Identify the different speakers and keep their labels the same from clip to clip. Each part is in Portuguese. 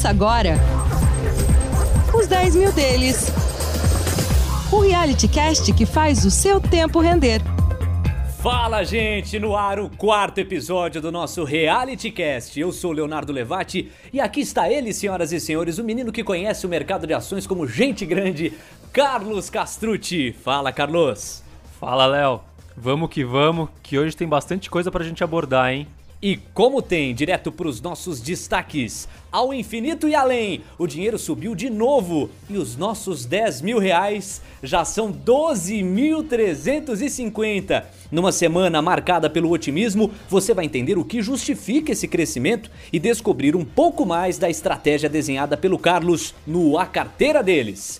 Speaker 1: Começa agora os 10 mil deles. O reality cast que faz o seu tempo render.
Speaker 2: Fala, gente! No ar o quarto episódio do nosso Reality Cast. Eu sou Leonardo Levati e aqui está ele, senhoras e senhores, o menino que conhece o mercado de ações como gente grande, Carlos Castrucci. Fala, Carlos!
Speaker 3: Fala, Léo! Vamos que vamos, que hoje tem bastante coisa pra gente abordar, hein?
Speaker 2: E como tem, direto para os nossos destaques. Ao infinito e além, o dinheiro subiu de novo e os nossos 10 mil reais já são 12.350. Numa semana marcada pelo otimismo, você vai entender o que justifica esse crescimento e descobrir um pouco mais da estratégia desenhada pelo Carlos no A Carteira deles.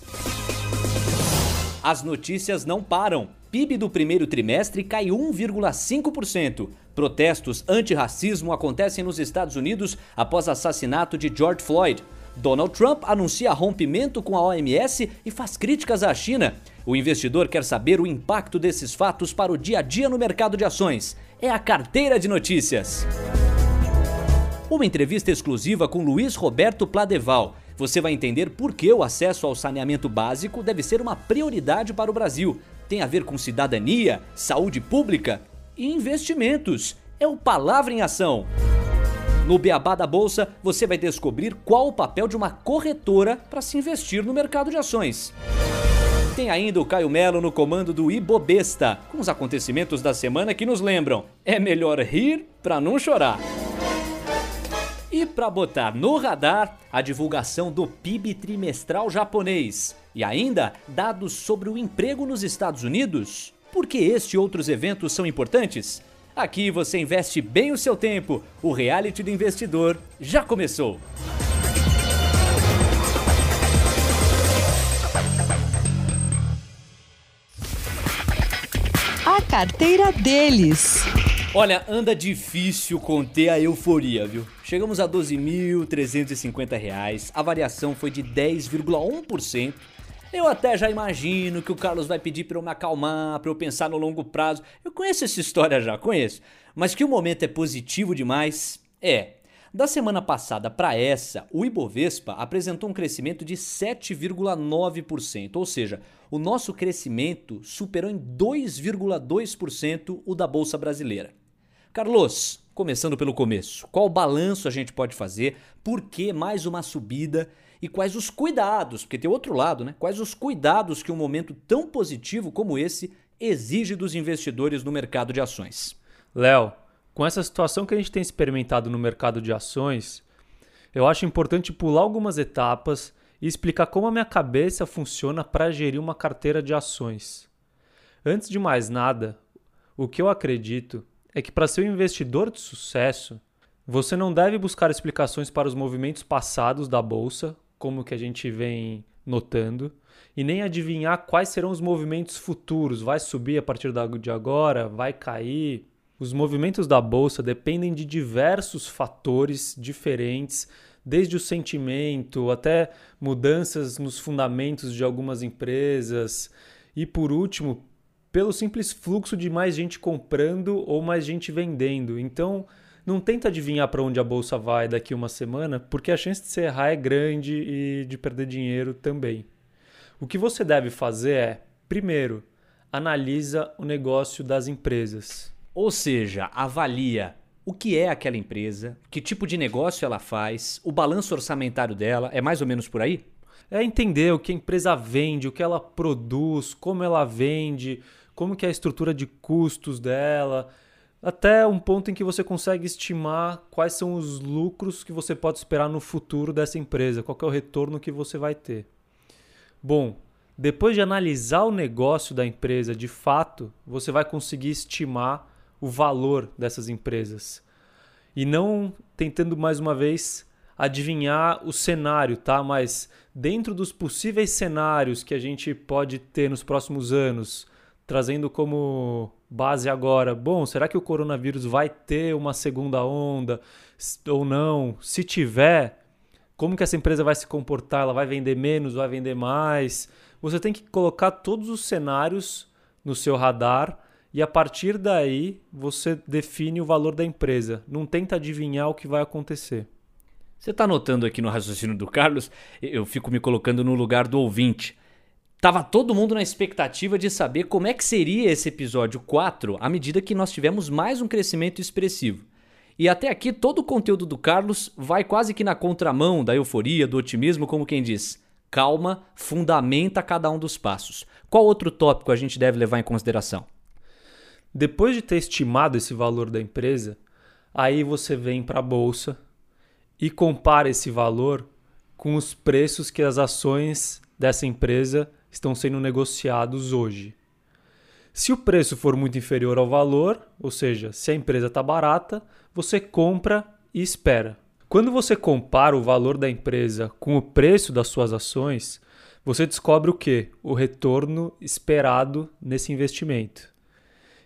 Speaker 2: As notícias não param. PIB do primeiro trimestre cai 1,5%. Protestos anti-racismo acontecem nos Estados Unidos após assassinato de George Floyd. Donald Trump anuncia rompimento com a OMS e faz críticas à China. O investidor quer saber o impacto desses fatos para o dia a dia no mercado de ações. É a carteira de notícias. Uma entrevista exclusiva com Luiz Roberto Pladeval. Você vai entender por que o acesso ao saneamento básico deve ser uma prioridade para o Brasil. Tem a ver com cidadania, saúde pública e investimentos. É o Palavra em Ação. No Beabá da Bolsa, você vai descobrir qual o papel de uma corretora para se investir no mercado de ações. Tem ainda o Caio Melo no comando do Ibobesta, com os acontecimentos da semana que nos lembram: é melhor rir para não chorar. E para botar no radar, a divulgação do PIB trimestral japonês. E ainda dados sobre o emprego nos Estados Unidos. Por que este e outros eventos são importantes? Aqui você investe bem o seu tempo. O reality do investidor já começou.
Speaker 1: A carteira deles.
Speaker 2: Olha, anda difícil conter a euforia, viu? Chegamos a 12.350 reais, a variação foi de 10,1%. Eu até já imagino que o Carlos vai pedir para eu me acalmar, para eu pensar no longo prazo. Eu conheço essa história já, conheço. Mas que o momento é positivo demais, é. Da semana passada para essa, o Ibovespa apresentou um crescimento de 7,9%, ou seja, o nosso crescimento superou em 2,2% o da Bolsa Brasileira. Carlos, começando pelo começo, qual balanço a gente pode fazer? Por que mais uma subida? E quais os cuidados, porque tem outro lado, né? Quais os cuidados que um momento tão positivo como esse exige dos investidores no mercado de ações?
Speaker 3: Léo, com essa situação que a gente tem experimentado no mercado de ações, eu acho importante pular algumas etapas e explicar como a minha cabeça funciona para gerir uma carteira de ações. Antes de mais nada, o que eu acredito é que para ser um investidor de sucesso, você não deve buscar explicações para os movimentos passados da bolsa, como que a gente vem notando, e nem adivinhar quais serão os movimentos futuros. Vai subir a partir de agora? Vai cair? Os movimentos da bolsa dependem de diversos fatores diferentes, desde o sentimento até mudanças nos fundamentos de algumas empresas e, por último, pelo simples fluxo de mais gente comprando ou mais gente vendendo. Então, não tenta adivinhar para onde a bolsa vai daqui uma semana, porque a chance de você errar é grande e de perder dinheiro também. O que você deve fazer é, primeiro, analisa o negócio das empresas.
Speaker 2: Ou seja, avalia o que é aquela empresa, que tipo de negócio ela faz, o balanço orçamentário dela, é mais ou menos por aí?
Speaker 3: É entender o que a empresa vende, o que ela produz, como ela vende, como que é a estrutura de custos dela, até um ponto em que você consegue estimar quais são os lucros que você pode esperar no futuro dessa empresa, qual é o retorno que você vai ter. Bom, depois de analisar o negócio da empresa de fato, você vai conseguir estimar o valor dessas empresas. E não tentando mais uma vez adivinhar o cenário, tá? Mas dentro dos possíveis cenários que a gente pode ter nos próximos anos, trazendo como base agora, bom, será que o coronavírus vai ter uma segunda onda ou não? Se tiver, como que essa empresa vai se comportar? Ela vai vender menos, vai vender mais? Você tem que colocar todos os cenários no seu radar e a partir daí você define o valor da empresa. Não tenta adivinhar o que vai acontecer.
Speaker 2: Você está notando aqui no raciocínio do Carlos? Eu fico me colocando no lugar do ouvinte. Tava todo mundo na expectativa de saber como é que seria esse episódio 4 à medida que nós tivemos mais um crescimento expressivo. E até aqui todo o conteúdo do Carlos vai quase que na contramão da euforia, do otimismo, como quem diz: calma, fundamenta cada um dos passos. Qual outro tópico a gente deve levar em consideração?
Speaker 3: Depois de ter estimado esse valor da empresa, aí você vem para a bolsa e compara esse valor com os preços que as ações dessa empresa estão sendo negociados hoje. Se o preço for muito inferior ao valor, ou seja, se a empresa está barata, você compra e espera. Quando você compara o valor da empresa com o preço das suas ações, você descobre o que? O retorno esperado nesse investimento.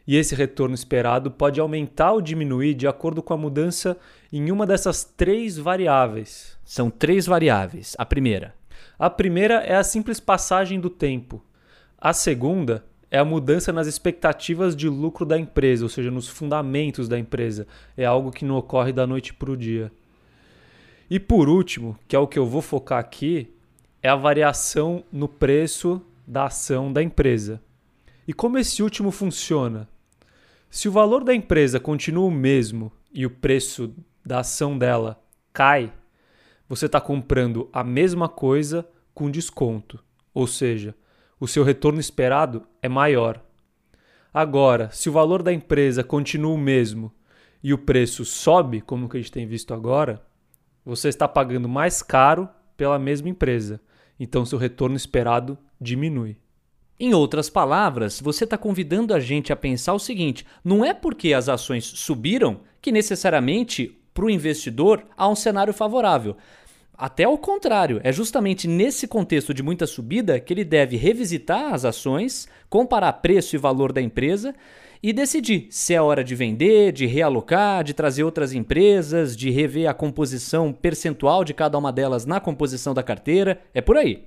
Speaker 3: E esse retorno esperado pode aumentar ou diminuir de acordo com a mudança em uma dessas três variáveis.
Speaker 2: São três variáveis. A primeira.
Speaker 3: A primeira é a simples passagem do tempo. A segunda é a mudança nas expectativas de lucro da empresa, ou seja, nos fundamentos da empresa. É algo que não ocorre da noite para o dia. E por último, que é o que eu vou focar aqui, é a variação no preço da ação da empresa. E como esse último funciona? Se o valor da empresa continua o mesmo e o preço da ação dela cai, você está comprando a mesma coisa com desconto, ou seja, o seu retorno esperado é maior. Agora, se o valor da empresa continua o mesmo e o preço sobe, como que a gente tem visto agora, você está pagando mais caro pela mesma empresa. Então, seu retorno esperado diminui.
Speaker 2: Em outras palavras, você está convidando a gente a pensar o seguinte: não é porque as ações subiram que necessariamente para o investidor há um cenário favorável. Até o contrário, é justamente nesse contexto de muita subida que ele deve revisitar as ações, comparar preço e valor da empresa e decidir se é hora de vender, de realocar, de trazer outras empresas, de rever a composição percentual de cada uma delas na composição da carteira. É por aí.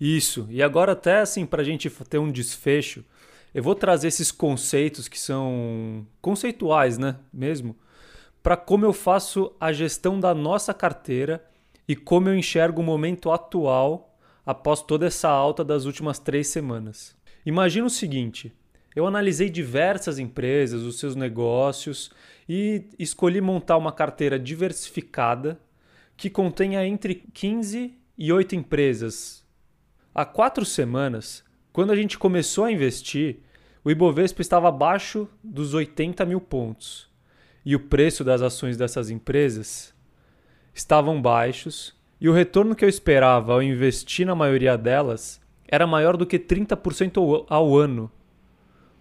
Speaker 3: Isso. E agora, até assim, para a gente ter um desfecho, eu vou trazer esses conceitos que são conceituais, né? Mesmo, para como eu faço a gestão da nossa carteira e como eu enxergo o momento atual após toda essa alta das últimas três semanas. Imagina o seguinte: eu analisei diversas empresas, os seus negócios e escolhi montar uma carteira diversificada que contenha entre 15 e 8 empresas. Há quatro semanas, quando a gente começou a investir, o Ibovespa estava abaixo dos 80 mil pontos e o preço das ações dessas empresas estavam baixos e o retorno que eu esperava ao investir na maioria delas era maior do que 30% ao ano.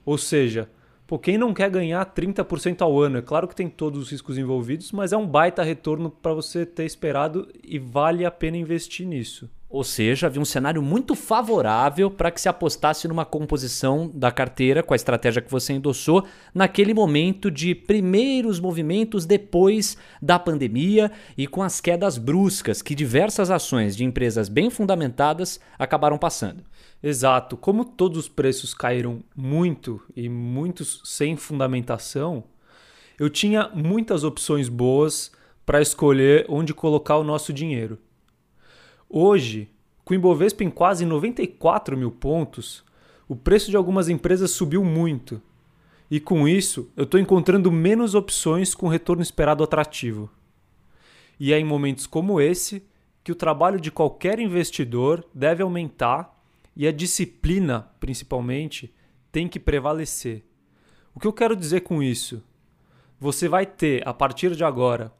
Speaker 3: Ou seja, pô, quem não quer ganhar 30% ao ano? É claro que tem todos os riscos envolvidos, mas é um baita retorno para você ter esperado e vale a pena investir nisso.
Speaker 2: Ou seja, havia um cenário muito favorável para que se apostasse numa composição da carteira com a estratégia que você endossou naquele momento de primeiros movimentos depois da pandemia e com as quedas bruscas que diversas ações de empresas bem fundamentadas acabaram passando.
Speaker 3: Exato. Como todos os preços caíram muito e muitos sem fundamentação, eu tinha muitas opções boas para escolher onde colocar o nosso dinheiro. Hoje, com o Ibovespa em quase 94 mil pontos, o preço de algumas empresas subiu muito. E com isso, eu estou encontrando menos opções com retorno esperado atrativo. E é em momentos como esse que o trabalho de qualquer investidor deve aumentar e a disciplina, principalmente, tem que prevalecer. O que eu quero dizer com isso? Você vai ter, a partir de agora,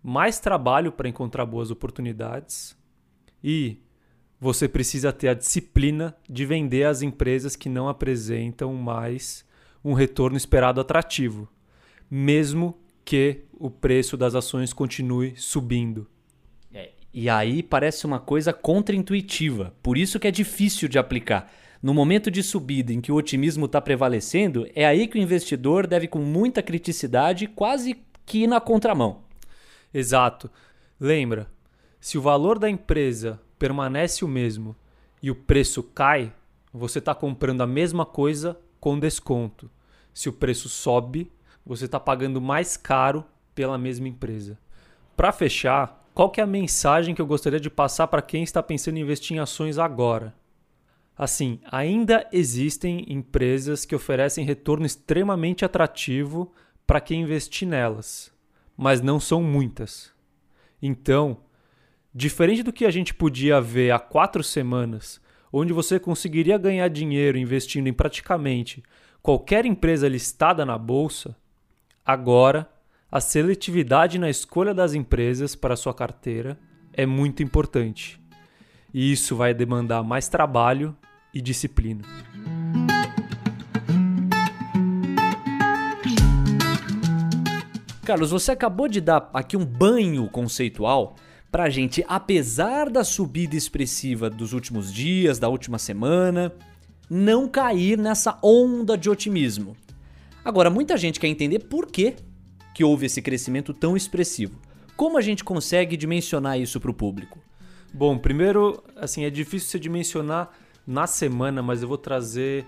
Speaker 3: mais trabalho para encontrar boas oportunidades e você precisa ter a disciplina de vender as empresas que não apresentam mais um retorno esperado atrativo, mesmo que o preço das ações continue subindo.
Speaker 2: É, e aí parece uma coisa contraintuitiva, por isso que é difícil de aplicar. No momento de subida em que o otimismo está prevalecendo, é aí que o investidor deve, com muita criticidade, quase que ir na contramão.
Speaker 3: Exato. Lembra, se o valor da empresa permanece o mesmo e o preço cai, você está comprando a mesma coisa com desconto. Se o preço sobe, você está pagando mais caro pela mesma empresa. Para fechar, Qual é a mensagem que eu gostaria de passar para quem está pensando em investir em ações agora? Assim, ainda existem empresas que oferecem retorno extremamente atrativo para quem investir nelas, mas não são muitas. Então, diferente do que a gente podia ver há quatro semanas, onde você conseguiria ganhar dinheiro investindo em praticamente qualquer empresa listada na bolsa, agora a seletividade na escolha das empresas para sua carteira é muito importante. E isso vai demandar mais trabalho e disciplina.
Speaker 2: Carlos, você acabou de dar aqui um banho conceitual para a gente, apesar da subida expressiva dos últimos dias, da última semana, não cair nessa onda de otimismo. Agora, muita gente quer entender por que, que houve esse crescimento tão expressivo. Como a gente consegue dimensionar isso para o público?
Speaker 3: Bom, primeiro, assim, é difícil você dimensionar na semana, mas eu vou trazer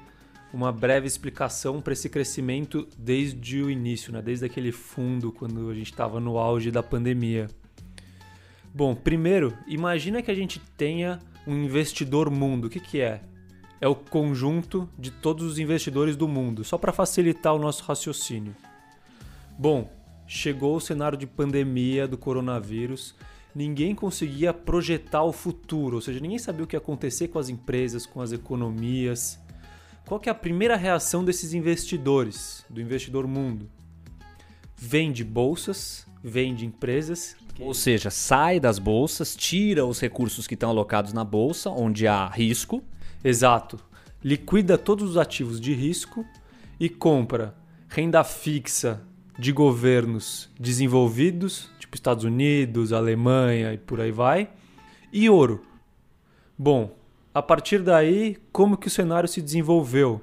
Speaker 3: uma breve explicação para esse crescimento desde o início, né? desde aquele fundo, quando a gente estava no auge da pandemia. Bom, primeiro, imagina que a gente tenha um investidor mundo. O que, que é? É o conjunto de todos os investidores do mundo, só para facilitar o nosso raciocínio. Bom, chegou o cenário de pandemia do coronavírus ninguém conseguia projetar o futuro, ou seja, ninguém sabia o que ia acontecer com as empresas, com as economias. Qual que é a primeira reação desses investidores, do investidor mundo? Vende bolsas, vende empresas.
Speaker 2: Ou seja, sai das bolsas, tira os recursos que estão alocados na bolsa, onde há risco.
Speaker 3: Exato. Liquida todos os ativos de risco e compra renda fixa de governos desenvolvidos, tipo Estados Unidos, Alemanha e por aí vai, e ouro. Bom, a partir daí, como que o cenário se desenvolveu?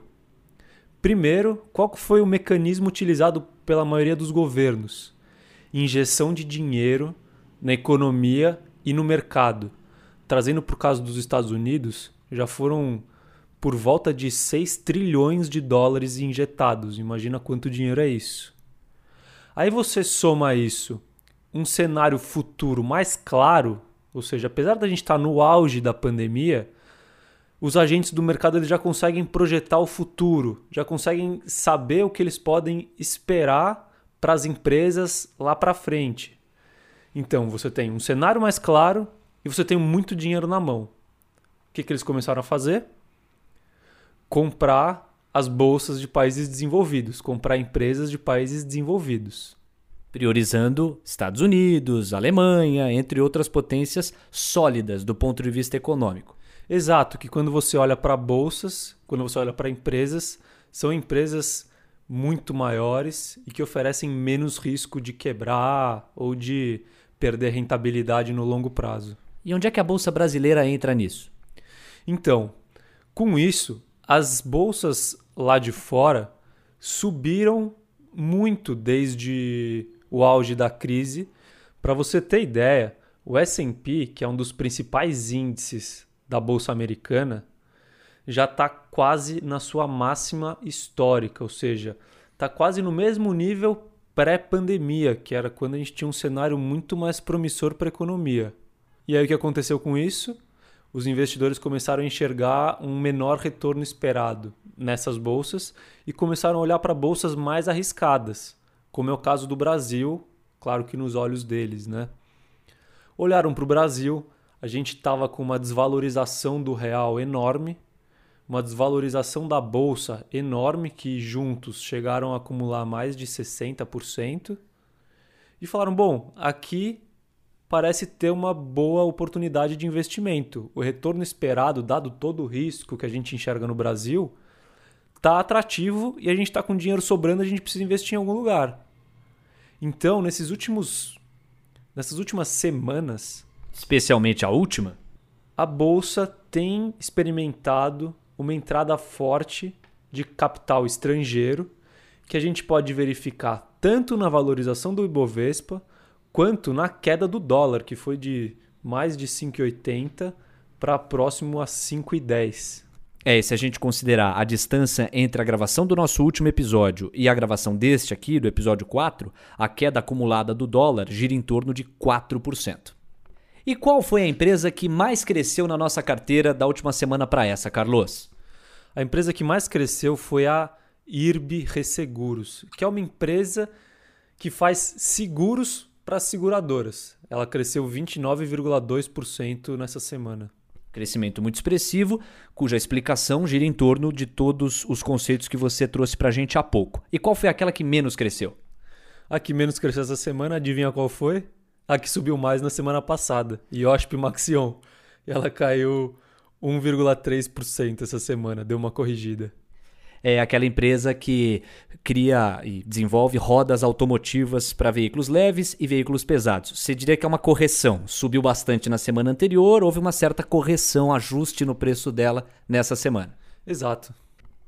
Speaker 3: Primeiro, qual foi o mecanismo utilizado pela maioria dos governos? Injeção de dinheiro na economia e no mercado. Trazendo o caso dos Estados Unidos, já foram por volta de 6 trilhões de dólares injetados. Imagina quanto dinheiro é isso. Aí você soma isso um cenário futuro mais claro, ou seja, apesar da gente estar no auge da pandemia, os agentes do mercado eles já conseguem projetar o futuro, já conseguem saber o que eles podem esperar para as empresas lá para frente. Então, você tem um cenário mais claro e você tem muito dinheiro na mão. O que, que eles começaram a fazer? Comprar as bolsas de países desenvolvidos, comprar empresas de países desenvolvidos.
Speaker 2: Priorizando Estados Unidos, Alemanha, entre outras potências sólidas do ponto de vista econômico.
Speaker 3: Exato, que quando você olha para bolsas, quando você olha para empresas, são empresas muito maiores e que oferecem menos risco de quebrar ou de perder rentabilidade no longo prazo.
Speaker 2: E onde é que a bolsa brasileira entra nisso?
Speaker 3: Então, com isso, as bolsas lá de fora subiram muito desde o auge da crise. Para você ter ideia, o S&P, que é um dos principais índices da bolsa americana, já está quase na sua máxima histórica, ou seja, está quase no mesmo nível pré-pandemia, que era quando a gente tinha um cenário muito mais promissor para a economia. E aí o que aconteceu com isso? os investidores começaram a enxergar um menor retorno esperado nessas bolsas e começaram a olhar para bolsas mais arriscadas, como é o caso do Brasil, claro que nos olhos deles, né? Olharam para o Brasil, a gente estava com uma desvalorização do real enorme, uma desvalorização da bolsa enorme, que juntos chegaram a acumular mais de 60%, e falaram: bom, aqui parece ter uma boa oportunidade de investimento. O retorno esperado, dado todo o risco que a gente enxerga no Brasil, está atrativo e a gente está com dinheiro sobrando, a gente precisa investir em algum lugar. Então, nesses últimos, nessas últimas semanas,
Speaker 2: especialmente a última,
Speaker 3: a bolsa tem experimentado uma entrada forte de capital estrangeiro que a gente pode verificar tanto na valorização do Ibovespa quanto na queda do dólar, que foi de mais de 5,80 para próximo a 5,10.
Speaker 2: É, se a gente considerar a distância entre a gravação do nosso último episódio e a gravação deste aqui, do episódio 4, a queda acumulada do dólar gira em torno de 4%. E qual foi a empresa que mais cresceu na nossa carteira da última semana para essa, Carlos?
Speaker 3: A empresa que mais cresceu foi a IRB Resseguros, que é uma empresa que faz seguros para seguradoras. Ela cresceu 29,2% nessa semana.
Speaker 2: Crescimento muito expressivo, cuja explicação gira em torno de todos os conceitos que você trouxe para a gente há pouco. E qual foi aquela que menos cresceu?
Speaker 3: A que menos cresceu essa semana, adivinha qual foi? A que subiu mais na semana passada, Iosp Maxion. Ela caiu 1,3% essa semana, deu uma corrigida
Speaker 2: é aquela empresa que cria e desenvolve rodas automotivas para veículos leves e veículos pesados. Você diria que é uma correção. Subiu bastante na semana anterior, houve uma certa correção, ajuste no preço dela nessa semana.
Speaker 3: Exato.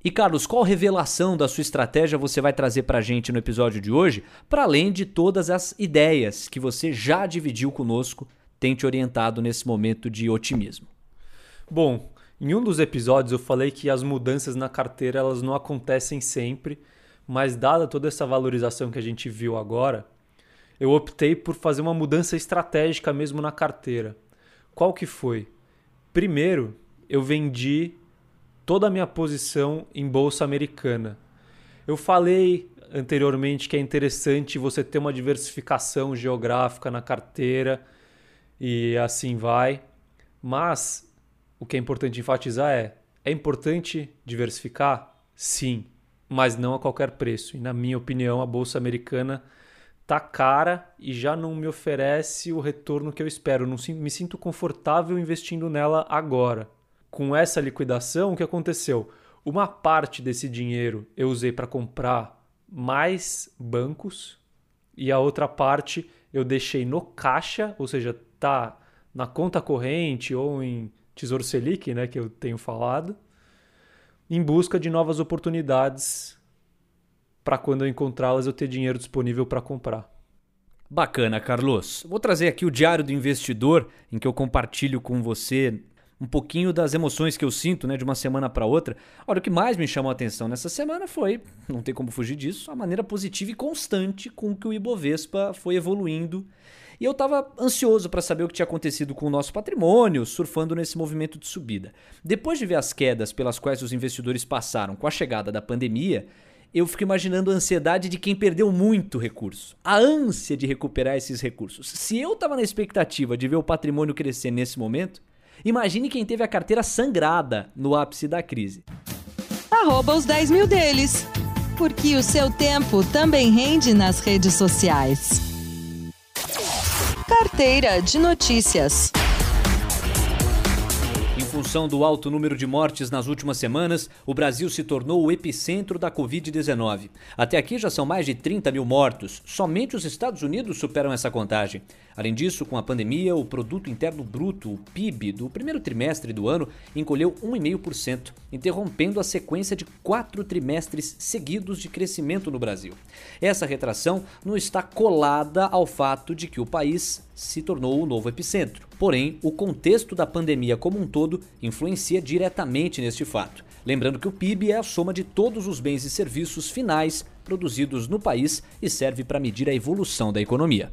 Speaker 2: E Carlos, qual revelação da sua estratégia você vai trazer para a gente no episódio de hoje, para além de todas as ideias que você já dividiu conosco, tem te orientado nesse momento de otimismo?
Speaker 3: Bom, em um dos episódios eu falei que as mudanças na carteira elas não acontecem sempre, mas dada toda essa valorização que a gente viu agora, eu optei por fazer uma mudança estratégica mesmo na carteira. Qual que foi? Primeiro, eu vendi toda a minha posição em bolsa americana. Eu falei anteriormente que é interessante você ter uma diversificação geográfica na carteira e assim vai, mas o que é importante enfatizar é: é importante diversificar? Sim, mas não a qualquer preço. E na minha opinião, a bolsa americana tá cara e já não me oferece o retorno que eu espero. Não me sinto confortável investindo nela agora. Com essa liquidação, o que aconteceu? Uma parte desse dinheiro eu usei para comprar mais bancos e a outra parte eu deixei no caixa, ou seja, tá na conta corrente ou em Tesouro Selic, né, que eu tenho falado, em busca de novas oportunidades para quando eu encontrá-las eu ter dinheiro disponível para comprar.
Speaker 2: Bacana, Carlos. Vou trazer aqui o Diário do Investidor, em que eu compartilho com você um pouquinho das emoções que eu sinto, né, de uma semana para outra. Olha, o que mais me chamou a atenção nessa semana foi, não tem como fugir disso, a maneira positiva e constante com que o Ibovespa foi evoluindo e eu estava ansioso para saber o que tinha acontecido com o nosso patrimônio, surfando nesse movimento de subida. Depois de ver as quedas pelas quais os investidores passaram com a chegada da pandemia, eu fico imaginando a ansiedade de quem perdeu muito recurso, a ânsia de recuperar esses recursos. Se eu estava na expectativa de ver o patrimônio crescer nesse momento, imagine quem teve a carteira sangrada no ápice da crise.
Speaker 1: Arroba os 10 mil deles, porque o seu tempo também rende nas redes sociais. Carteira de Notícias
Speaker 2: função do alto número de mortes nas últimas semanas, o Brasil se tornou o epicentro da Covid-19. Até aqui já são mais de 30 mil mortos. Somente os Estados Unidos superam essa contagem. Além disso, com a pandemia, o Produto Interno Bruto, o PIB, do primeiro trimestre do ano encolheu 1,5%, interrompendo a sequência de quatro trimestres seguidos de crescimento no Brasil. Essa retração não está colada ao fato de que o país se tornou o novo epicentro. Porém, o contexto da pandemia como um todo influencia diretamente neste fato. Lembrando que o PIB é a soma de todos os bens e serviços finais produzidos no país e serve para medir a evolução da economia.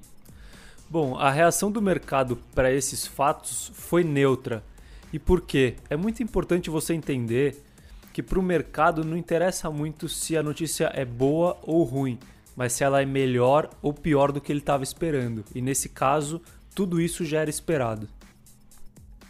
Speaker 3: Bom, a reação do mercado para esses fatos foi neutra. E por quê? É muito importante você entender que para o mercado não interessa muito se a notícia é boa ou ruim mas se ela é melhor ou pior do que ele estava esperando. E nesse caso, tudo isso já era esperado.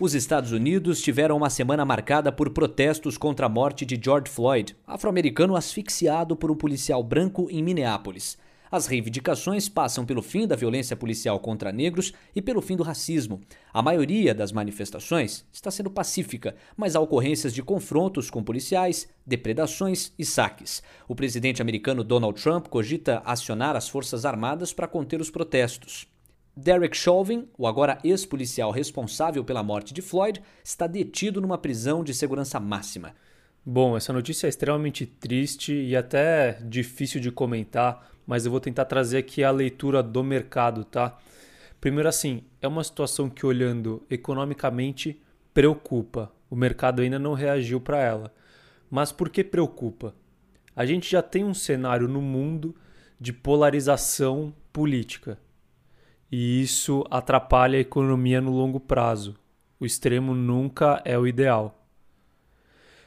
Speaker 2: Os Estados Unidos tiveram uma semana marcada por protestos contra a morte de George Floyd, afro-americano asfixiado por um policial branco em Minneapolis. As reivindicações passam pelo fim da violência policial contra negros e pelo fim do racismo. A maioria das manifestações está sendo pacífica, mas há ocorrências de confrontos com policiais, depredações e saques. O presidente americano Donald Trump cogita acionar as Forças Armadas para conter os protestos. Derek Chauvin, o agora ex-policial responsável pela morte de Floyd, está detido numa prisão de segurança máxima.
Speaker 3: Bom, essa notícia é extremamente triste e até difícil de comentar, mas eu vou tentar trazer aqui a leitura do mercado, tá? Primeiro assim, é uma situação que olhando economicamente preocupa. O mercado ainda não reagiu para ela. Mas por que preocupa? A gente já tem um cenário no mundo de polarização política. e isso atrapalha a economia no longo prazo. O extremo nunca é o ideal.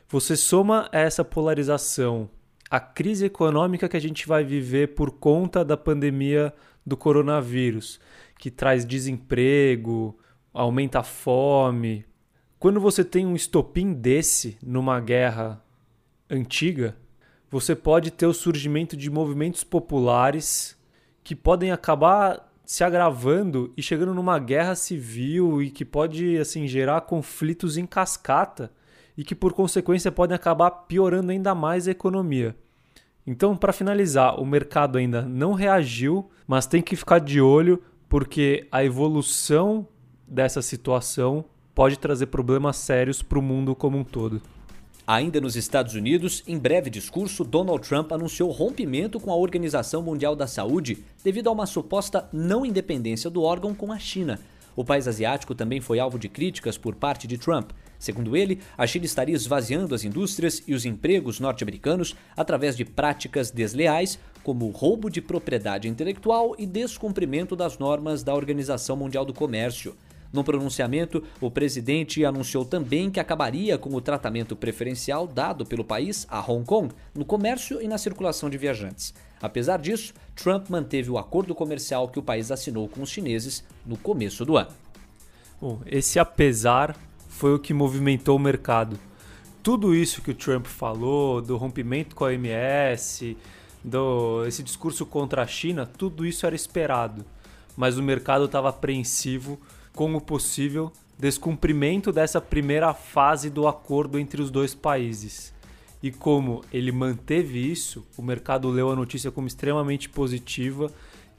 Speaker 3: Você soma essa polarização a crise econômica que a gente vai viver por conta da pandemia do coronavírus, que traz desemprego, aumenta a fome. Quando você tem um estopim desse numa guerra antiga, você pode ter o surgimento de movimentos populares que podem acabar se agravando e chegando numa guerra civil e que pode assim gerar conflitos em cascata e que por consequência podem acabar piorando ainda mais a economia. Então, para finalizar, o mercado ainda não reagiu, mas tem que ficar de olho porque a evolução dessa situação pode trazer problemas sérios para o mundo como um todo.
Speaker 2: Ainda nos Estados Unidos, em breve discurso, Donald Trump anunciou rompimento com a Organização Mundial da Saúde devido a uma suposta não independência do órgão com a China. O país asiático também foi alvo de críticas por parte de Trump. Segundo ele, a China estaria esvaziando as indústrias e os empregos norte-americanos através de práticas desleais, como roubo de propriedade intelectual e descumprimento das normas da Organização Mundial do Comércio. No pronunciamento, o presidente anunciou também que acabaria com o tratamento preferencial dado pelo país a Hong Kong no comércio e na circulação de viajantes. Apesar disso, Trump manteve o acordo comercial que o país assinou com os chineses no começo do ano.
Speaker 3: Bom, esse apesar foi o que movimentou o mercado. Tudo isso que o Trump falou, do rompimento com a OMS, do esse discurso contra a China, tudo isso era esperado. Mas o mercado estava apreensivo com o possível descumprimento dessa primeira fase do acordo entre os dois países. E como ele manteve isso, o mercado leu a notícia como extremamente positiva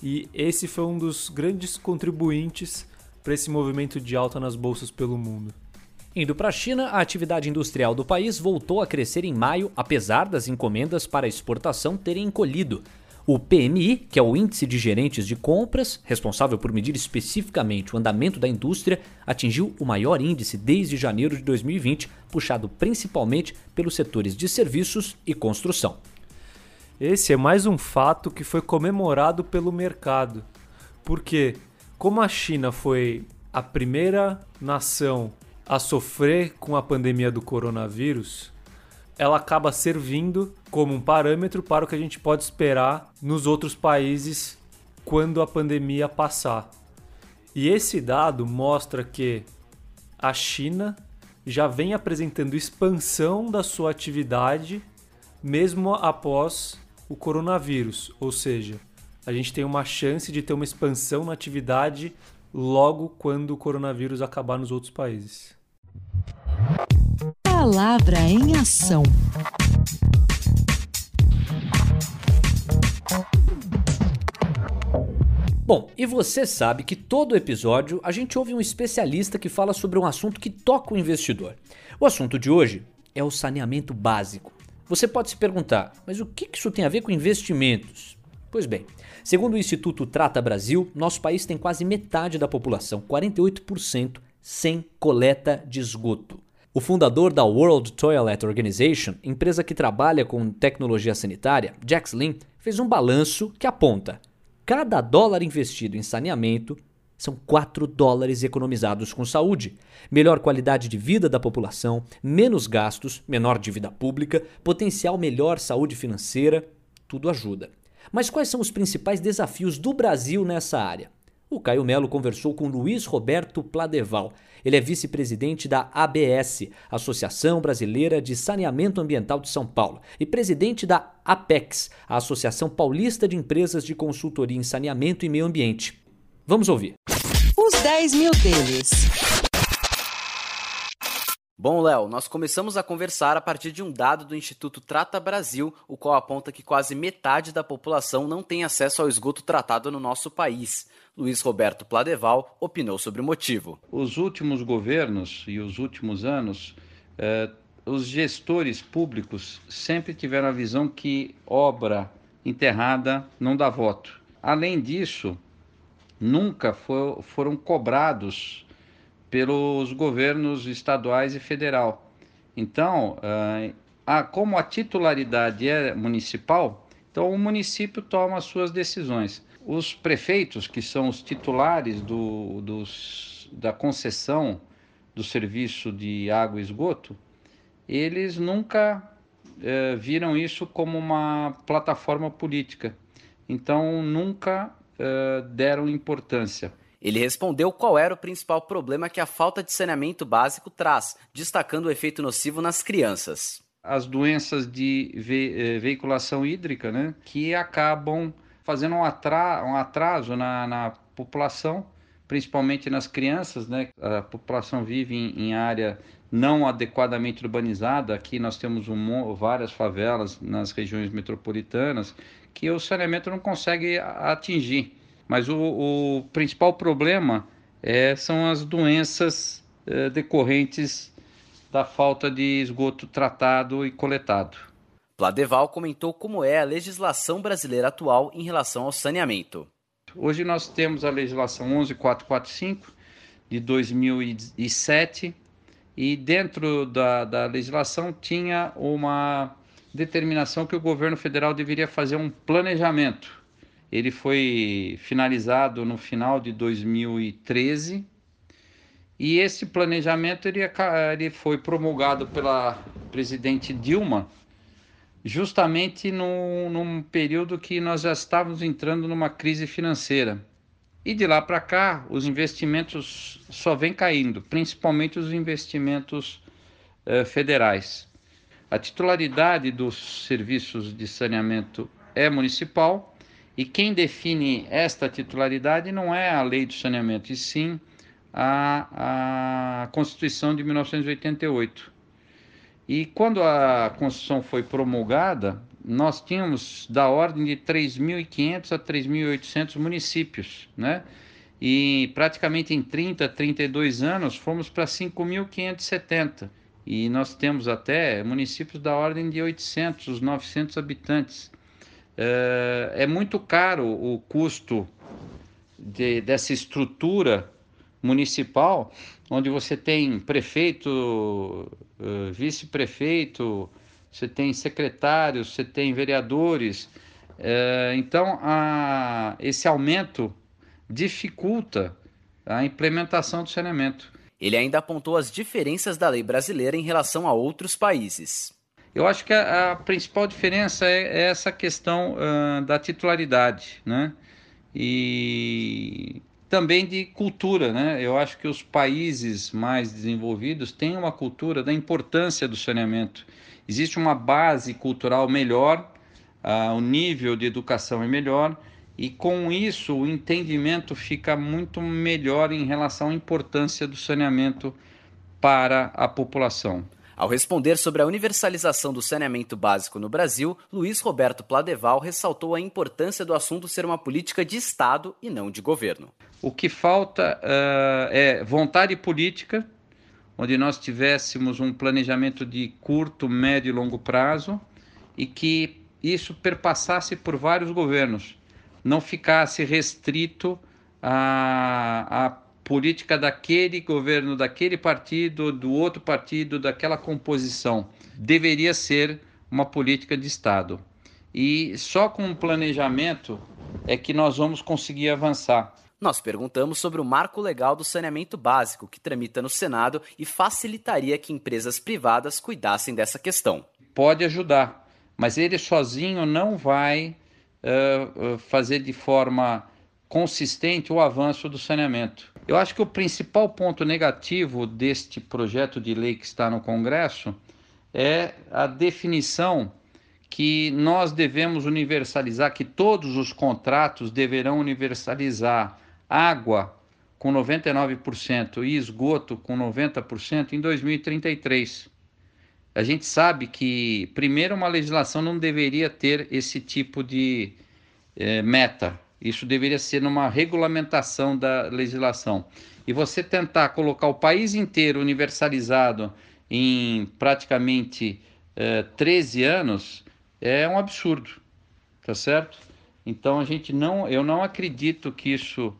Speaker 3: e esse foi um dos grandes contribuintes para esse movimento de alta nas bolsas pelo mundo.
Speaker 2: Indo para a China, a atividade industrial do país voltou a crescer em maio, apesar das encomendas para exportação terem encolhido. O PMI, que é o Índice de Gerentes de Compras, responsável por medir especificamente o andamento da indústria, atingiu o maior índice desde janeiro de 2020, puxado principalmente pelos setores de serviços e construção.
Speaker 3: Esse é mais um fato que foi comemorado pelo mercado, porque, como a China foi a primeira nação a sofrer com a pandemia do coronavírus, ela acaba servindo como um parâmetro para o que a gente pode esperar nos outros países quando a pandemia passar. E esse dado mostra que a China já vem apresentando expansão da sua atividade mesmo após o coronavírus, ou seja, a gente tem uma chance de ter uma expansão na atividade logo quando o coronavírus acabar nos outros países.
Speaker 1: Palavra em ação.
Speaker 2: Bom, e você sabe que todo episódio a gente ouve um especialista que fala sobre um assunto que toca o investidor. O assunto de hoje é o saneamento básico. Você pode se perguntar, mas o que isso tem a ver com investimentos? Pois bem, segundo o Instituto Trata Brasil, nosso país tem quase metade da população, 48%, sem coleta de esgoto. O fundador da World Toilet Organization, empresa que trabalha com tecnologia sanitária, Jax Lin, fez um balanço que aponta: cada dólar investido em saneamento são 4 dólares economizados com saúde. Melhor qualidade de vida da população, menos gastos, menor dívida pública, potencial melhor saúde financeira, tudo ajuda. Mas quais são os principais desafios do Brasil nessa área? O Caio Melo conversou com Luiz Roberto Pladeval. Ele é vice-presidente da ABS, Associação Brasileira de Saneamento Ambiental de São Paulo, e presidente da APEX, a Associação Paulista de Empresas de Consultoria em Saneamento e Meio Ambiente. Vamos ouvir.
Speaker 1: Os 10 mil deles.
Speaker 4: Bom, Léo, nós começamos a conversar a partir de um dado do Instituto Trata Brasil, o qual aponta que quase metade da população não tem acesso ao esgoto tratado no nosso país. Luiz Roberto Pladeval opinou sobre o motivo.
Speaker 5: Os últimos governos e os últimos anos, eh, os gestores públicos sempre tiveram a visão que obra enterrada não dá voto. Além disso, nunca for, foram cobrados pelos governos estaduais e federal. Então, eh, a, como a titularidade é municipal, Então o município toma as suas decisões. Os prefeitos, que são os titulares do, dos, da concessão do serviço de água e esgoto, eles nunca eh, viram isso como uma plataforma política. Então nunca eh, deram importância.
Speaker 4: Ele respondeu qual era o principal problema que a falta de saneamento básico traz, destacando o efeito nocivo nas crianças.
Speaker 5: As doenças de ve eh, veiculação hídrica, né, que acabam fazendo um, atra um atraso na, na, população, principalmente nas crianças. Né? A população vive em, em área não adequadamente urbanizada. Aqui nós temos um, várias favelas nas regiões metropolitanas que o saneamento não consegue atingir. Mas o, o principal problema é, são as doenças é, decorrentes da falta de esgoto tratado e coletado.
Speaker 4: Pladeval comentou como é a legislação brasileira atual em relação ao saneamento.
Speaker 5: Hoje nós temos a legislação 11445 de 2007 e dentro da, da legislação tinha uma determinação que o governo federal deveria fazer um planejamento ele foi finalizado no final de 2013 e esse planejamento ele, ele foi promulgado pela presidente Dilma justamente no, num período que nós já estávamos entrando numa crise financeira. E de lá para cá, os investimentos só vêm caindo, principalmente os investimentos eh, federais. A titularidade dos serviços de saneamento é municipal e quem define esta titularidade não é a lei do saneamento, e sim a, a Constituição de 1988. E quando a Constituição foi promulgada, nós tínhamos da ordem de 3.500 a 3.800 municípios, né? E praticamente em 30, 32 anos fomos para 5.570. E nós temos até municípios da ordem de 800, 900 habitantes. É, é muito caro o custo de, dessa estrutura municipal, onde você tem prefeito, eh, vice-prefeito, você tem secretários, você tem vereadores. É, então, a, esse aumento dificulta a implementação do saneamento.
Speaker 4: Ele ainda apontou as diferenças da lei brasileira em relação a outros países.
Speaker 5: Eu acho que a, a principal diferença é, é essa questão uh, da titularidade, né? E também de cultura, né? Eu acho que os países mais desenvolvidos têm uma cultura da importância do saneamento. Existe uma base cultural melhor, uh, o nível de educação é melhor e com isso o entendimento fica muito melhor em relação à importância do saneamento para a população.
Speaker 4: Ao responder sobre a universalização do saneamento básico no Brasil, Luiz Roberto Pladeval ressaltou a importância do assunto ser uma política de Estado e não de governo.
Speaker 5: O que falta uh, é vontade política, onde nós tivéssemos um planejamento de curto, médio e longo prazo e que isso perpassasse por vários governos, não ficasse restrito a, a política daquele governo, daquele partido, do outro partido, daquela composição. Deveria ser uma política de Estado. E só com um planejamento é que nós vamos conseguir avançar.
Speaker 4: Nós perguntamos sobre o marco legal do saneamento básico que tramita no Senado e facilitaria que empresas privadas cuidassem dessa questão.
Speaker 5: Pode ajudar, mas ele sozinho não vai uh, fazer de forma consistente o avanço do saneamento. Eu acho que o principal ponto negativo deste projeto de lei que está no Congresso é a definição que nós devemos universalizar, que todos os contratos deverão universalizar água com 99% e esgoto com 90% em 2033. A gente sabe que, primeiro, uma legislação não deveria ter esse tipo de eh, meta. Isso deveria ser numa regulamentação da legislação. E você tentar colocar o país inteiro universalizado em praticamente eh, 13 anos é um absurdo, tá certo? Então a gente não, eu não acredito que isso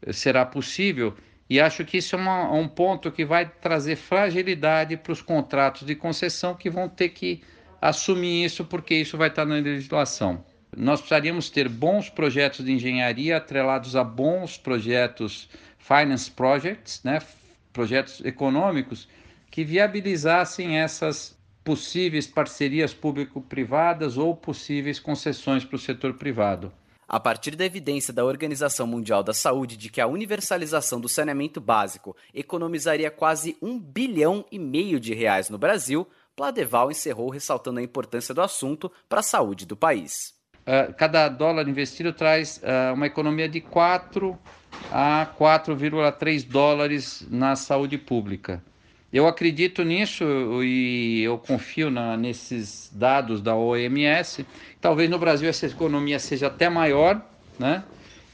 Speaker 5: eh, será possível e acho que isso é uma, um ponto que vai trazer fragilidade para os contratos de concessão que vão ter que assumir isso porque isso vai estar na legislação. Nós precisaríamos ter bons projetos de engenharia atrelados a bons projetos finance projects, né? projetos econômicos que viabilizassem essas possíveis parcerias público-privadas ou possíveis concessões para o setor privado.
Speaker 4: A partir da evidência da Organização Mundial da Saúde de que a universalização do saneamento básico economizaria quase um bilhão e meio de reais no Brasil, Pladeval encerrou ressaltando a importância do assunto para a saúde do país.
Speaker 5: Uh, cada dólar investido traz uh, uma economia de 4 a 4,3 dólares na saúde pública. Eu acredito nisso e eu confio na, nesses dados da OMS. Talvez no Brasil essa economia seja até maior, né?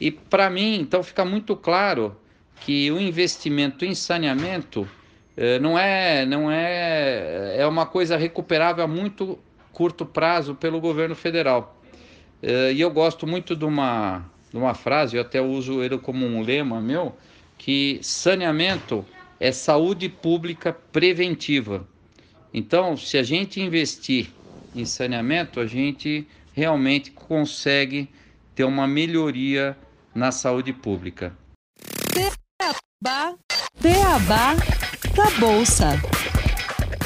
Speaker 5: E para mim, então fica muito claro que o investimento em saneamento eh, não é não é é uma coisa recuperável a muito curto prazo pelo governo federal. Eh, e eu gosto muito de uma de uma frase, eu até uso ele como um lema meu, que saneamento é saúde pública preventiva. Então, se a gente investir em saneamento, a gente realmente consegue ter uma melhoria na saúde pública.
Speaker 1: Beabá, Beabá da Bolsa.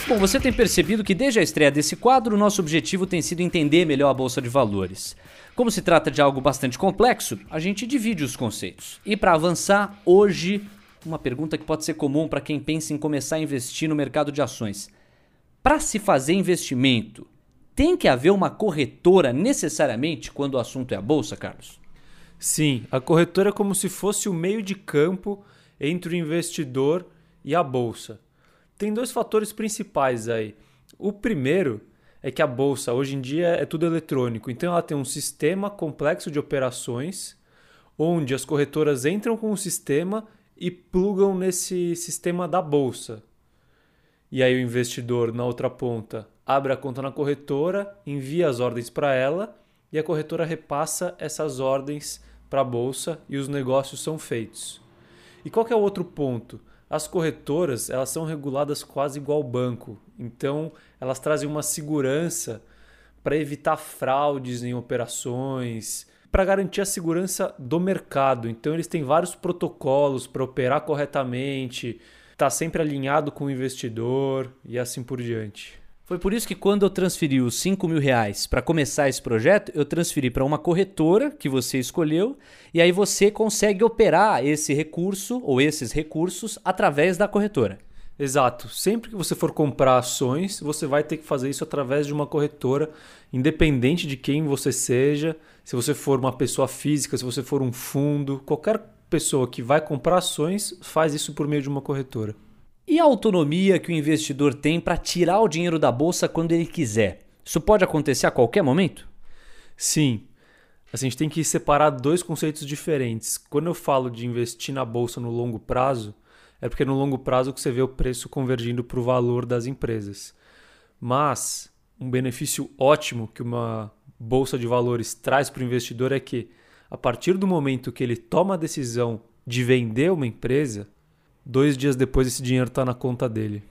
Speaker 2: Bom, você tem percebido que desde a estreia desse quadro, nosso objetivo tem sido entender melhor a Bolsa de Valores. Como se trata de algo bastante complexo, a gente divide os conceitos. E para avançar, hoje uma pergunta que pode ser comum para quem pensa em começar a investir no mercado de ações. Para se fazer investimento, tem que haver uma corretora necessariamente quando o assunto é a bolsa, Carlos?
Speaker 3: Sim, a corretora é como se fosse o meio de campo entre o investidor e a bolsa. Tem dois fatores principais aí. O primeiro é que a bolsa hoje em dia é tudo eletrônico, então ela tem um sistema complexo de operações onde as corretoras entram com o sistema e plugam nesse sistema da bolsa. E aí o investidor na outra ponta abre a conta na corretora, envia as ordens para ela e a corretora repassa essas ordens para a bolsa e os negócios são feitos. E qual é o outro ponto? As corretoras elas são reguladas quase igual ao banco, então elas trazem uma segurança para evitar fraudes em operações, para garantir a segurança do mercado. Então eles têm vários protocolos para operar corretamente, tá sempre alinhado com o investidor e assim por diante.
Speaker 2: Foi por isso que quando eu transferi os 5 mil reais para começar esse projeto, eu transferi para uma corretora que você escolheu e aí você consegue operar esse recurso ou esses recursos através da corretora.
Speaker 3: Exato. Sempre que você for comprar ações, você vai ter que fazer isso através de uma corretora, independente de quem você seja, se você for uma pessoa física, se você for um fundo, qualquer pessoa que vai comprar ações faz isso por meio de uma corretora.
Speaker 2: E a autonomia que o investidor tem para tirar o dinheiro da bolsa quando ele quiser? Isso pode acontecer a qualquer momento?
Speaker 3: Sim. a gente tem que separar dois conceitos diferentes. Quando eu falo de investir na bolsa no longo prazo, é porque no longo prazo que você vê o preço convergindo para o valor das empresas. Mas um benefício ótimo que uma bolsa de valores traz para o investidor é que, a partir do momento que ele toma a decisão de vender uma empresa, dois dias depois esse dinheiro está na conta dele.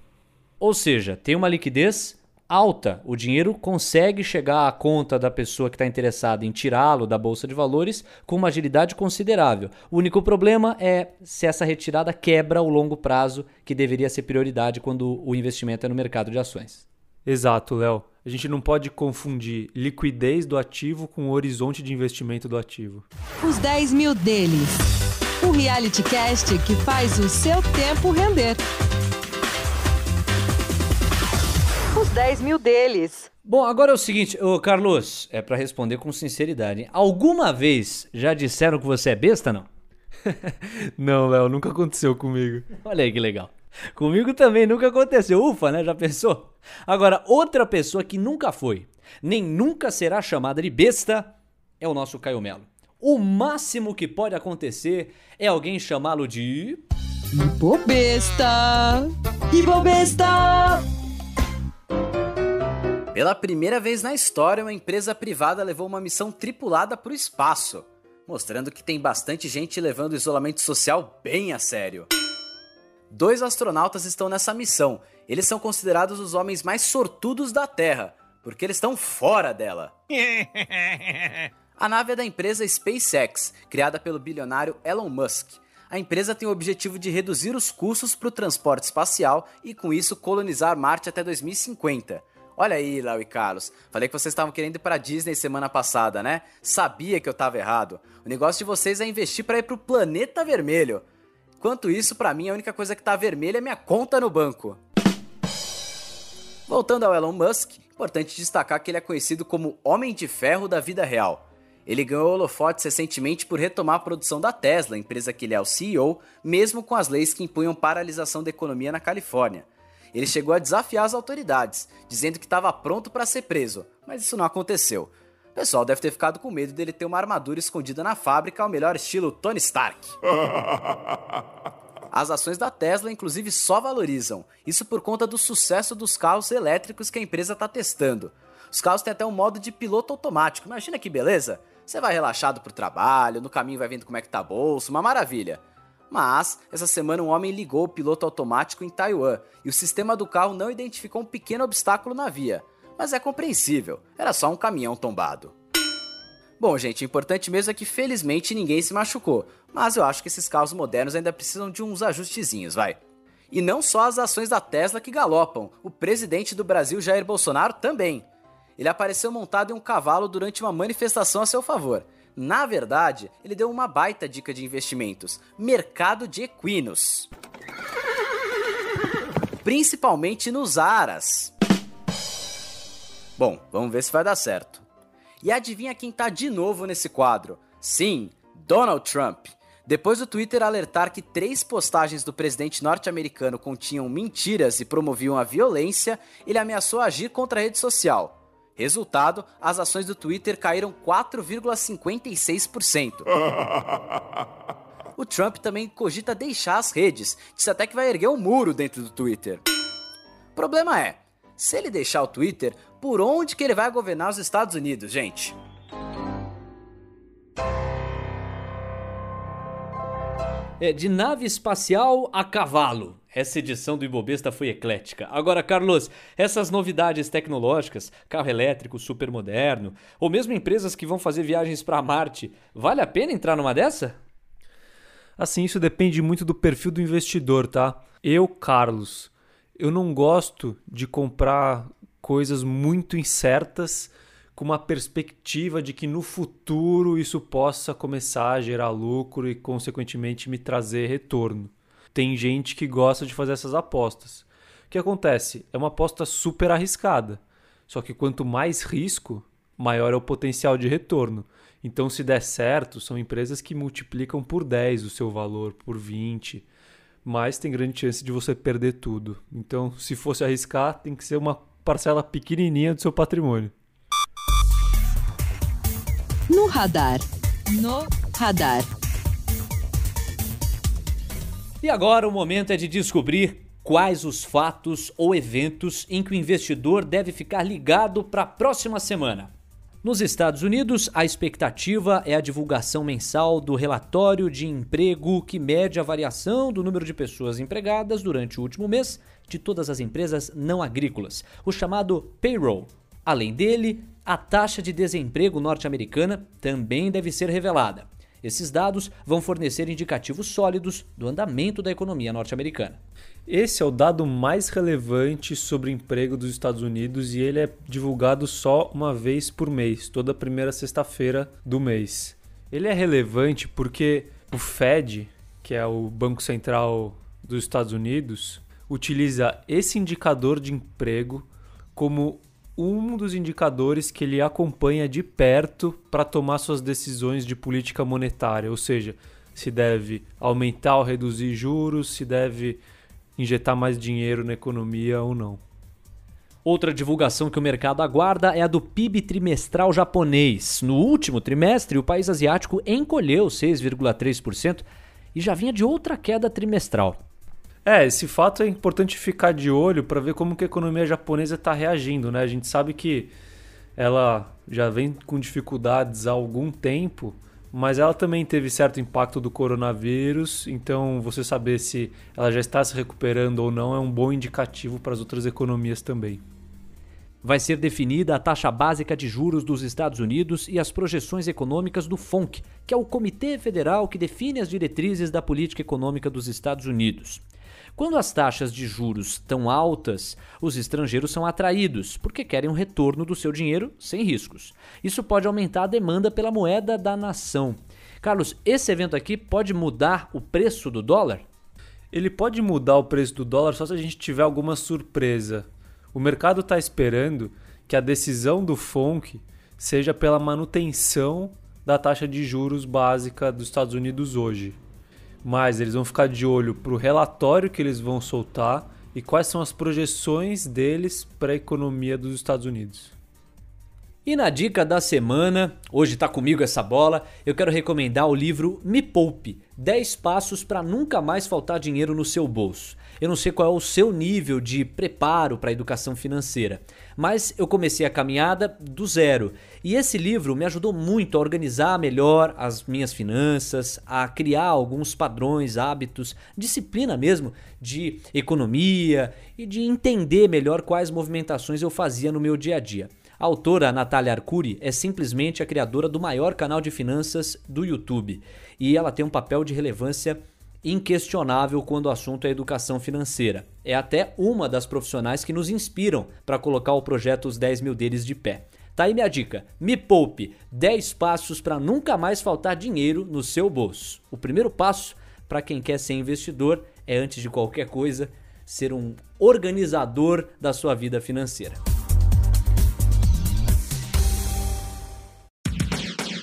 Speaker 2: Ou seja, tem uma liquidez alta. O dinheiro consegue chegar à conta da pessoa que está interessada em tirá-lo da bolsa de valores com uma agilidade considerável. O único problema é se essa retirada quebra o longo prazo, que deveria ser prioridade quando o investimento é no mercado de ações.
Speaker 3: Exato, Léo. A gente não pode confundir liquidez do ativo com o horizonte de investimento do ativo.
Speaker 1: Os 10 mil deles. O reality cast que faz o seu tempo render. Os 10 mil deles.
Speaker 2: Bom, agora é o seguinte, ô Carlos, é para responder com sinceridade. Alguma vez já disseram que você é besta, não?
Speaker 3: não, Léo, nunca aconteceu comigo.
Speaker 2: Olha aí que legal. Comigo também nunca aconteceu. Ufa, né? Já pensou? Agora, outra pessoa que nunca foi, nem nunca será chamada de besta, é o nosso Caio Melo. O máximo que pode acontecer é alguém chamá-lo de.
Speaker 1: Ibobesta! Ibobesta!
Speaker 4: Pela primeira vez na história, uma empresa privada levou uma missão tripulada para o espaço, mostrando que tem bastante gente levando o isolamento social bem a sério. Dois astronautas estão nessa missão. Eles são considerados os homens mais sortudos da Terra, porque eles estão fora dela. A nave é da empresa SpaceX, criada pelo bilionário Elon Musk. A empresa tem o objetivo de reduzir os custos para o transporte espacial e, com isso, colonizar Marte até 2050. Olha aí, Léo e Carlos. Falei que vocês estavam querendo ir pra Disney semana passada, né? Sabia que eu tava errado. O negócio de vocês é investir para ir pro planeta vermelho. Enquanto isso, para mim, a única coisa que tá vermelha é minha conta no banco. Voltando ao Elon Musk, importante destacar que ele é conhecido como Homem de Ferro da vida real. Ele ganhou holofotes recentemente por retomar a produção da Tesla, empresa que ele é o CEO, mesmo com as leis que impunham paralisação da economia na Califórnia. Ele chegou a desafiar as autoridades, dizendo que estava pronto para ser preso, mas isso não aconteceu. O pessoal deve ter ficado com medo dele ter uma armadura escondida na fábrica ao melhor estilo Tony Stark. As ações da Tesla, inclusive, só valorizam. Isso por conta do sucesso dos carros elétricos que a empresa está testando. Os carros têm até um modo de piloto automático. Imagina que beleza! Você vai relaxado pro trabalho, no caminho vai vendo como é que tá a bolsa, uma maravilha. Mas, essa semana um homem ligou o piloto automático em Taiwan e o sistema do carro não identificou um pequeno obstáculo na via. Mas é compreensível, era só um caminhão tombado. Bom, gente, o importante mesmo é que felizmente ninguém se machucou, mas eu acho que esses carros modernos ainda precisam de uns ajustezinhos, vai. E não só as ações da Tesla que galopam, o presidente do Brasil, Jair Bolsonaro, também. Ele apareceu montado em um cavalo durante uma manifestação a seu favor. Na verdade, ele deu uma baita dica de investimentos: mercado de equinos. Principalmente nos aras. Bom, vamos ver se vai dar certo. E adivinha quem tá de novo nesse quadro? Sim, Donald Trump. Depois do Twitter alertar que três postagens do presidente norte-americano continham mentiras e promoviam a violência, ele ameaçou agir contra a rede social. Resultado, as ações do Twitter caíram 4,56%. o Trump também cogita deixar as redes, disse até que vai erguer um muro dentro do Twitter. O problema é, se ele deixar o Twitter, por onde que ele vai governar os Estados Unidos, gente?
Speaker 2: É, de nave espacial a cavalo. Essa edição do Ibobesta foi eclética. Agora, Carlos, essas novidades tecnológicas, carro elétrico super moderno, ou mesmo empresas que vão fazer viagens para Marte, vale a pena entrar numa dessa?
Speaker 3: Assim, isso depende muito do perfil do investidor, tá? Eu, Carlos, eu não gosto de comprar coisas muito incertas com uma perspectiva de que no futuro isso possa começar a gerar lucro e, consequentemente, me trazer retorno. Tem gente que gosta de fazer essas apostas. O que acontece? É uma aposta super arriscada. Só que quanto mais risco, maior é o potencial de retorno. Então, se der certo, são empresas que multiplicam por 10 o seu valor, por 20, mas tem grande chance de você perder tudo. Então, se fosse arriscar, tem que ser uma parcela pequenininha do seu patrimônio.
Speaker 1: No radar. No radar.
Speaker 2: E agora o momento é de descobrir quais os fatos ou eventos em que o investidor deve ficar ligado para a próxima semana. Nos Estados Unidos, a expectativa é a divulgação mensal do relatório de emprego que mede a variação do número de pessoas empregadas durante o último mês de todas as empresas não agrícolas, o chamado payroll. Além dele, a taxa de desemprego norte-americana também deve ser revelada. Esses dados vão fornecer indicativos sólidos do andamento da economia norte-americana.
Speaker 3: Esse é o dado mais relevante sobre emprego dos Estados Unidos e ele é divulgado só uma vez por mês, toda primeira sexta-feira do mês. Ele é relevante porque o Fed, que é o Banco Central dos Estados Unidos, utiliza esse indicador de emprego como um dos indicadores que ele acompanha de perto para tomar suas decisões de política monetária, ou seja, se deve aumentar ou reduzir juros, se deve injetar mais dinheiro na economia ou não.
Speaker 2: Outra divulgação que o mercado aguarda é a do PIB trimestral japonês. No último trimestre, o país asiático encolheu 6,3% e já vinha de outra queda trimestral.
Speaker 3: É, esse fato é importante ficar de olho para ver como que a economia japonesa está reagindo, né? A gente sabe que ela já vem com dificuldades há algum tempo, mas ela também teve certo impacto do coronavírus, então você saber se ela já está se recuperando ou não é um bom indicativo para as outras economias também.
Speaker 2: vai ser definida a taxa básica de juros dos Estados Unidos e as projeções econômicas do FONC, que é o Comitê Federal que define as diretrizes da política econômica dos Estados Unidos. Quando as taxas de juros estão altas, os estrangeiros são atraídos porque querem um retorno do seu dinheiro sem riscos. Isso pode aumentar a demanda pela moeda da nação. Carlos, esse evento aqui pode mudar o preço do dólar?
Speaker 3: Ele pode mudar o preço do dólar só se a gente tiver alguma surpresa. O mercado está esperando que a decisão do FONC seja pela manutenção da taxa de juros básica dos Estados Unidos hoje. Mas eles vão ficar de olho para o relatório que eles vão soltar e quais são as projeções deles para a economia dos Estados Unidos.
Speaker 2: E na dica da semana, hoje está comigo essa bola, eu quero recomendar o livro Me Poupe 10 Passos para Nunca Mais Faltar Dinheiro no Seu Bolso. Eu não sei qual é o seu nível de preparo para a educação financeira, mas eu comecei a caminhada do zero e esse livro me ajudou muito a organizar melhor as minhas finanças, a criar alguns padrões, hábitos, disciplina mesmo de economia e de entender melhor quais movimentações eu fazia no meu dia a dia. A autora Natália Arcuri é simplesmente a criadora do maior canal de finanças do YouTube e ela tem um papel de relevância inquestionável quando o assunto é educação financeira. É até uma das profissionais que nos inspiram para colocar o projeto Os 10 mil deles de pé. Tá aí minha dica. Me poupe 10 passos para nunca mais faltar dinheiro no seu bolso. O primeiro passo para quem quer ser investidor é antes de qualquer coisa ser um organizador da sua vida financeira.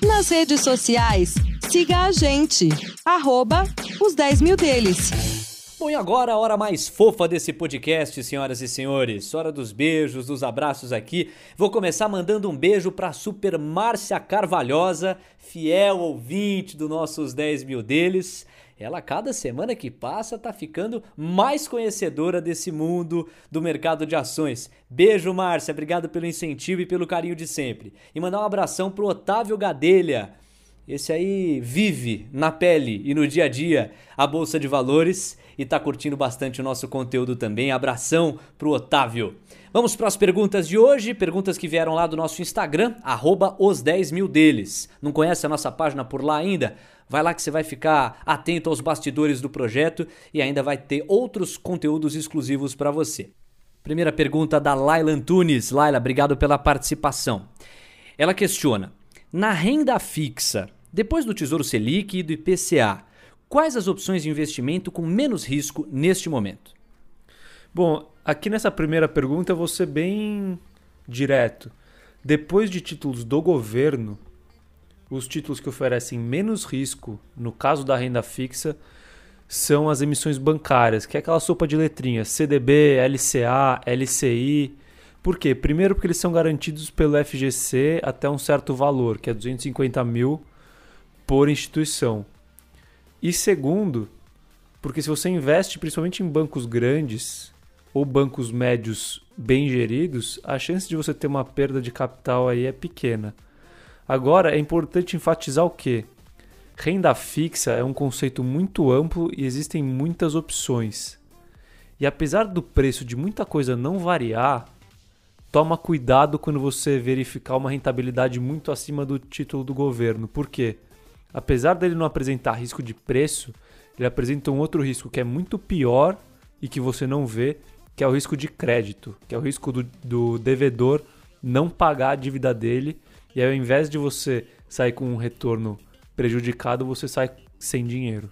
Speaker 1: Nas redes sociais, siga a gente. Arroba os 10 mil deles.
Speaker 2: Bom, e agora a hora mais fofa desse podcast, senhoras e senhores. Hora dos beijos, dos abraços aqui. Vou começar mandando um beijo para Super Márcia Carvalhosa, fiel ouvinte dos nossos 10 mil deles. Ela, cada semana que passa, tá ficando mais conhecedora desse mundo do mercado de ações. Beijo, Márcia. Obrigado pelo incentivo e pelo carinho de sempre. E mandar um abração pro Otávio Gadelha. Esse aí vive na pele e no dia a dia a Bolsa de Valores e tá curtindo bastante o nosso conteúdo também. Abração pro Otávio. Vamos para as perguntas de hoje, perguntas que vieram lá do nosso Instagram, arroba os 10 mil deles. Não conhece a nossa página por lá ainda? Vai lá que você vai ficar atento aos bastidores do projeto e ainda vai ter outros conteúdos exclusivos para você. Primeira pergunta da Laila Antunes. Laila, obrigado pela participação. Ela questiona: na renda fixa, depois do Tesouro Selic e do IPCA, quais as opções de investimento com menos risco neste momento?
Speaker 3: Bom, aqui nessa primeira pergunta eu vou ser bem direto. Depois de títulos do governo, os títulos que oferecem menos risco, no caso da renda fixa, são as emissões bancárias, que é aquela sopa de letrinhas, CDB, LCA, LCI. Por quê? Primeiro porque eles são garantidos pelo FGC até um certo valor, que é 250 mil por instituição. E segundo, porque se você investe principalmente em bancos grandes ou bancos médios bem geridos, a chance de você ter uma perda de capital aí é pequena. Agora é importante enfatizar o que? Renda fixa é um conceito muito amplo e existem muitas opções. E apesar do preço de muita coisa não variar, toma cuidado quando você verificar uma rentabilidade muito acima do título do governo. Por quê? Apesar dele não apresentar risco de preço, ele apresenta um outro risco que é muito pior e que você não vê, que é o risco de crédito, que é o risco do, do devedor não pagar a dívida dele e aí, ao invés de você sair com um retorno prejudicado, você sai sem dinheiro.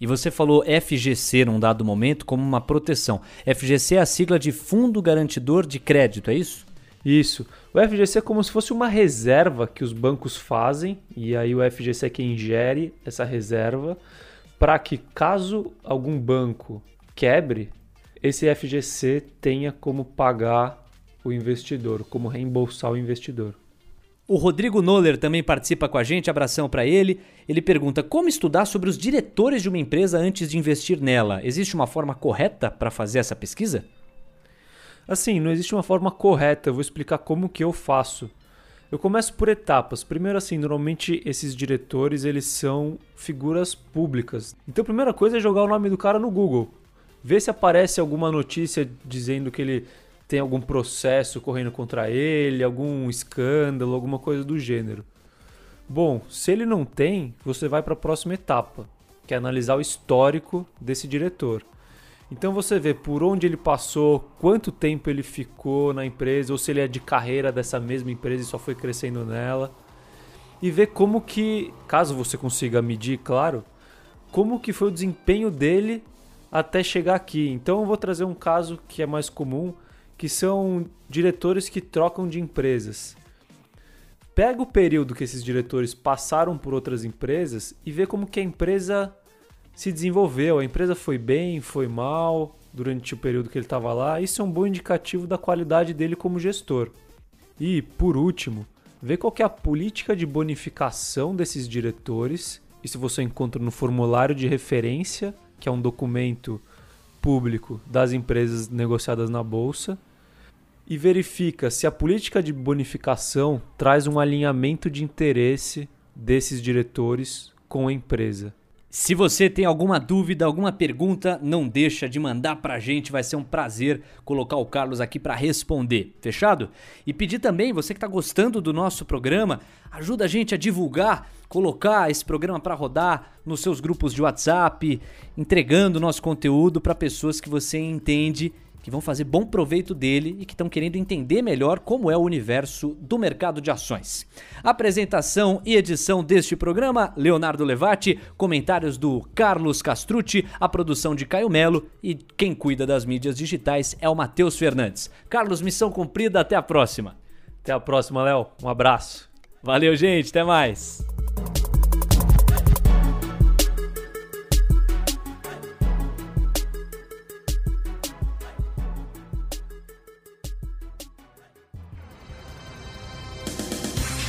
Speaker 2: E você falou FGC num dado momento como uma proteção. FGC é a sigla de Fundo Garantidor de Crédito, é isso?
Speaker 3: Isso. O FGC é como se fosse uma reserva que os bancos fazem, e aí o FGC é quem gere essa reserva, para que caso algum banco quebre, esse FGC tenha como pagar o investidor, como reembolsar o investidor.
Speaker 2: O Rodrigo Noller também participa com a gente, abração para ele. Ele pergunta: como estudar sobre os diretores de uma empresa antes de investir nela? Existe uma forma correta para fazer essa pesquisa?
Speaker 3: Assim, não existe uma forma correta. Eu vou explicar como que eu faço. Eu começo por etapas. Primeiro, assim, normalmente esses diretores eles são figuras públicas. Então, a primeira coisa é jogar o nome do cara no Google, ver se aparece alguma notícia dizendo que ele tem algum processo correndo contra ele, algum escândalo, alguma coisa do gênero. Bom, se ele não tem, você vai para a próxima etapa, que é analisar o histórico desse diretor. Então você vê por onde ele passou, quanto tempo ele ficou na empresa, ou se ele é de carreira dessa mesma empresa e só foi crescendo nela. E ver como que, caso você consiga medir, claro, como que foi o desempenho dele até chegar aqui. Então eu vou trazer um caso que é mais comum, que são diretores que trocam de empresas. Pega o período que esses diretores passaram por outras empresas e vê como que a empresa se desenvolveu. A empresa foi bem, foi mal durante o período que ele estava lá. Isso é um bom indicativo da qualidade dele como gestor. E, por último, ver qual é a política de bonificação desses diretores. Isso você encontra no formulário de referência, que é um documento público das empresas negociadas na bolsa e verifica se a política de bonificação traz um alinhamento de interesse desses diretores com a empresa.
Speaker 6: Se você tem alguma dúvida, alguma pergunta, não deixa de mandar pra gente, vai ser um prazer colocar o Carlos aqui para responder, fechado? E pedir também, você que está gostando do nosso programa, ajuda a gente a divulgar, colocar esse programa para rodar nos seus grupos de WhatsApp, entregando nosso conteúdo para pessoas que você entende que vão fazer bom proveito dele e que estão querendo entender melhor como é o universo do mercado de ações. Apresentação e edição deste programa, Leonardo Levati, comentários do Carlos Castrucci, a produção de Caio Melo e quem cuida das mídias digitais é o Matheus Fernandes. Carlos, missão cumprida, até a próxima.
Speaker 3: Até a próxima, Léo. Um abraço.
Speaker 6: Valeu, gente, até mais.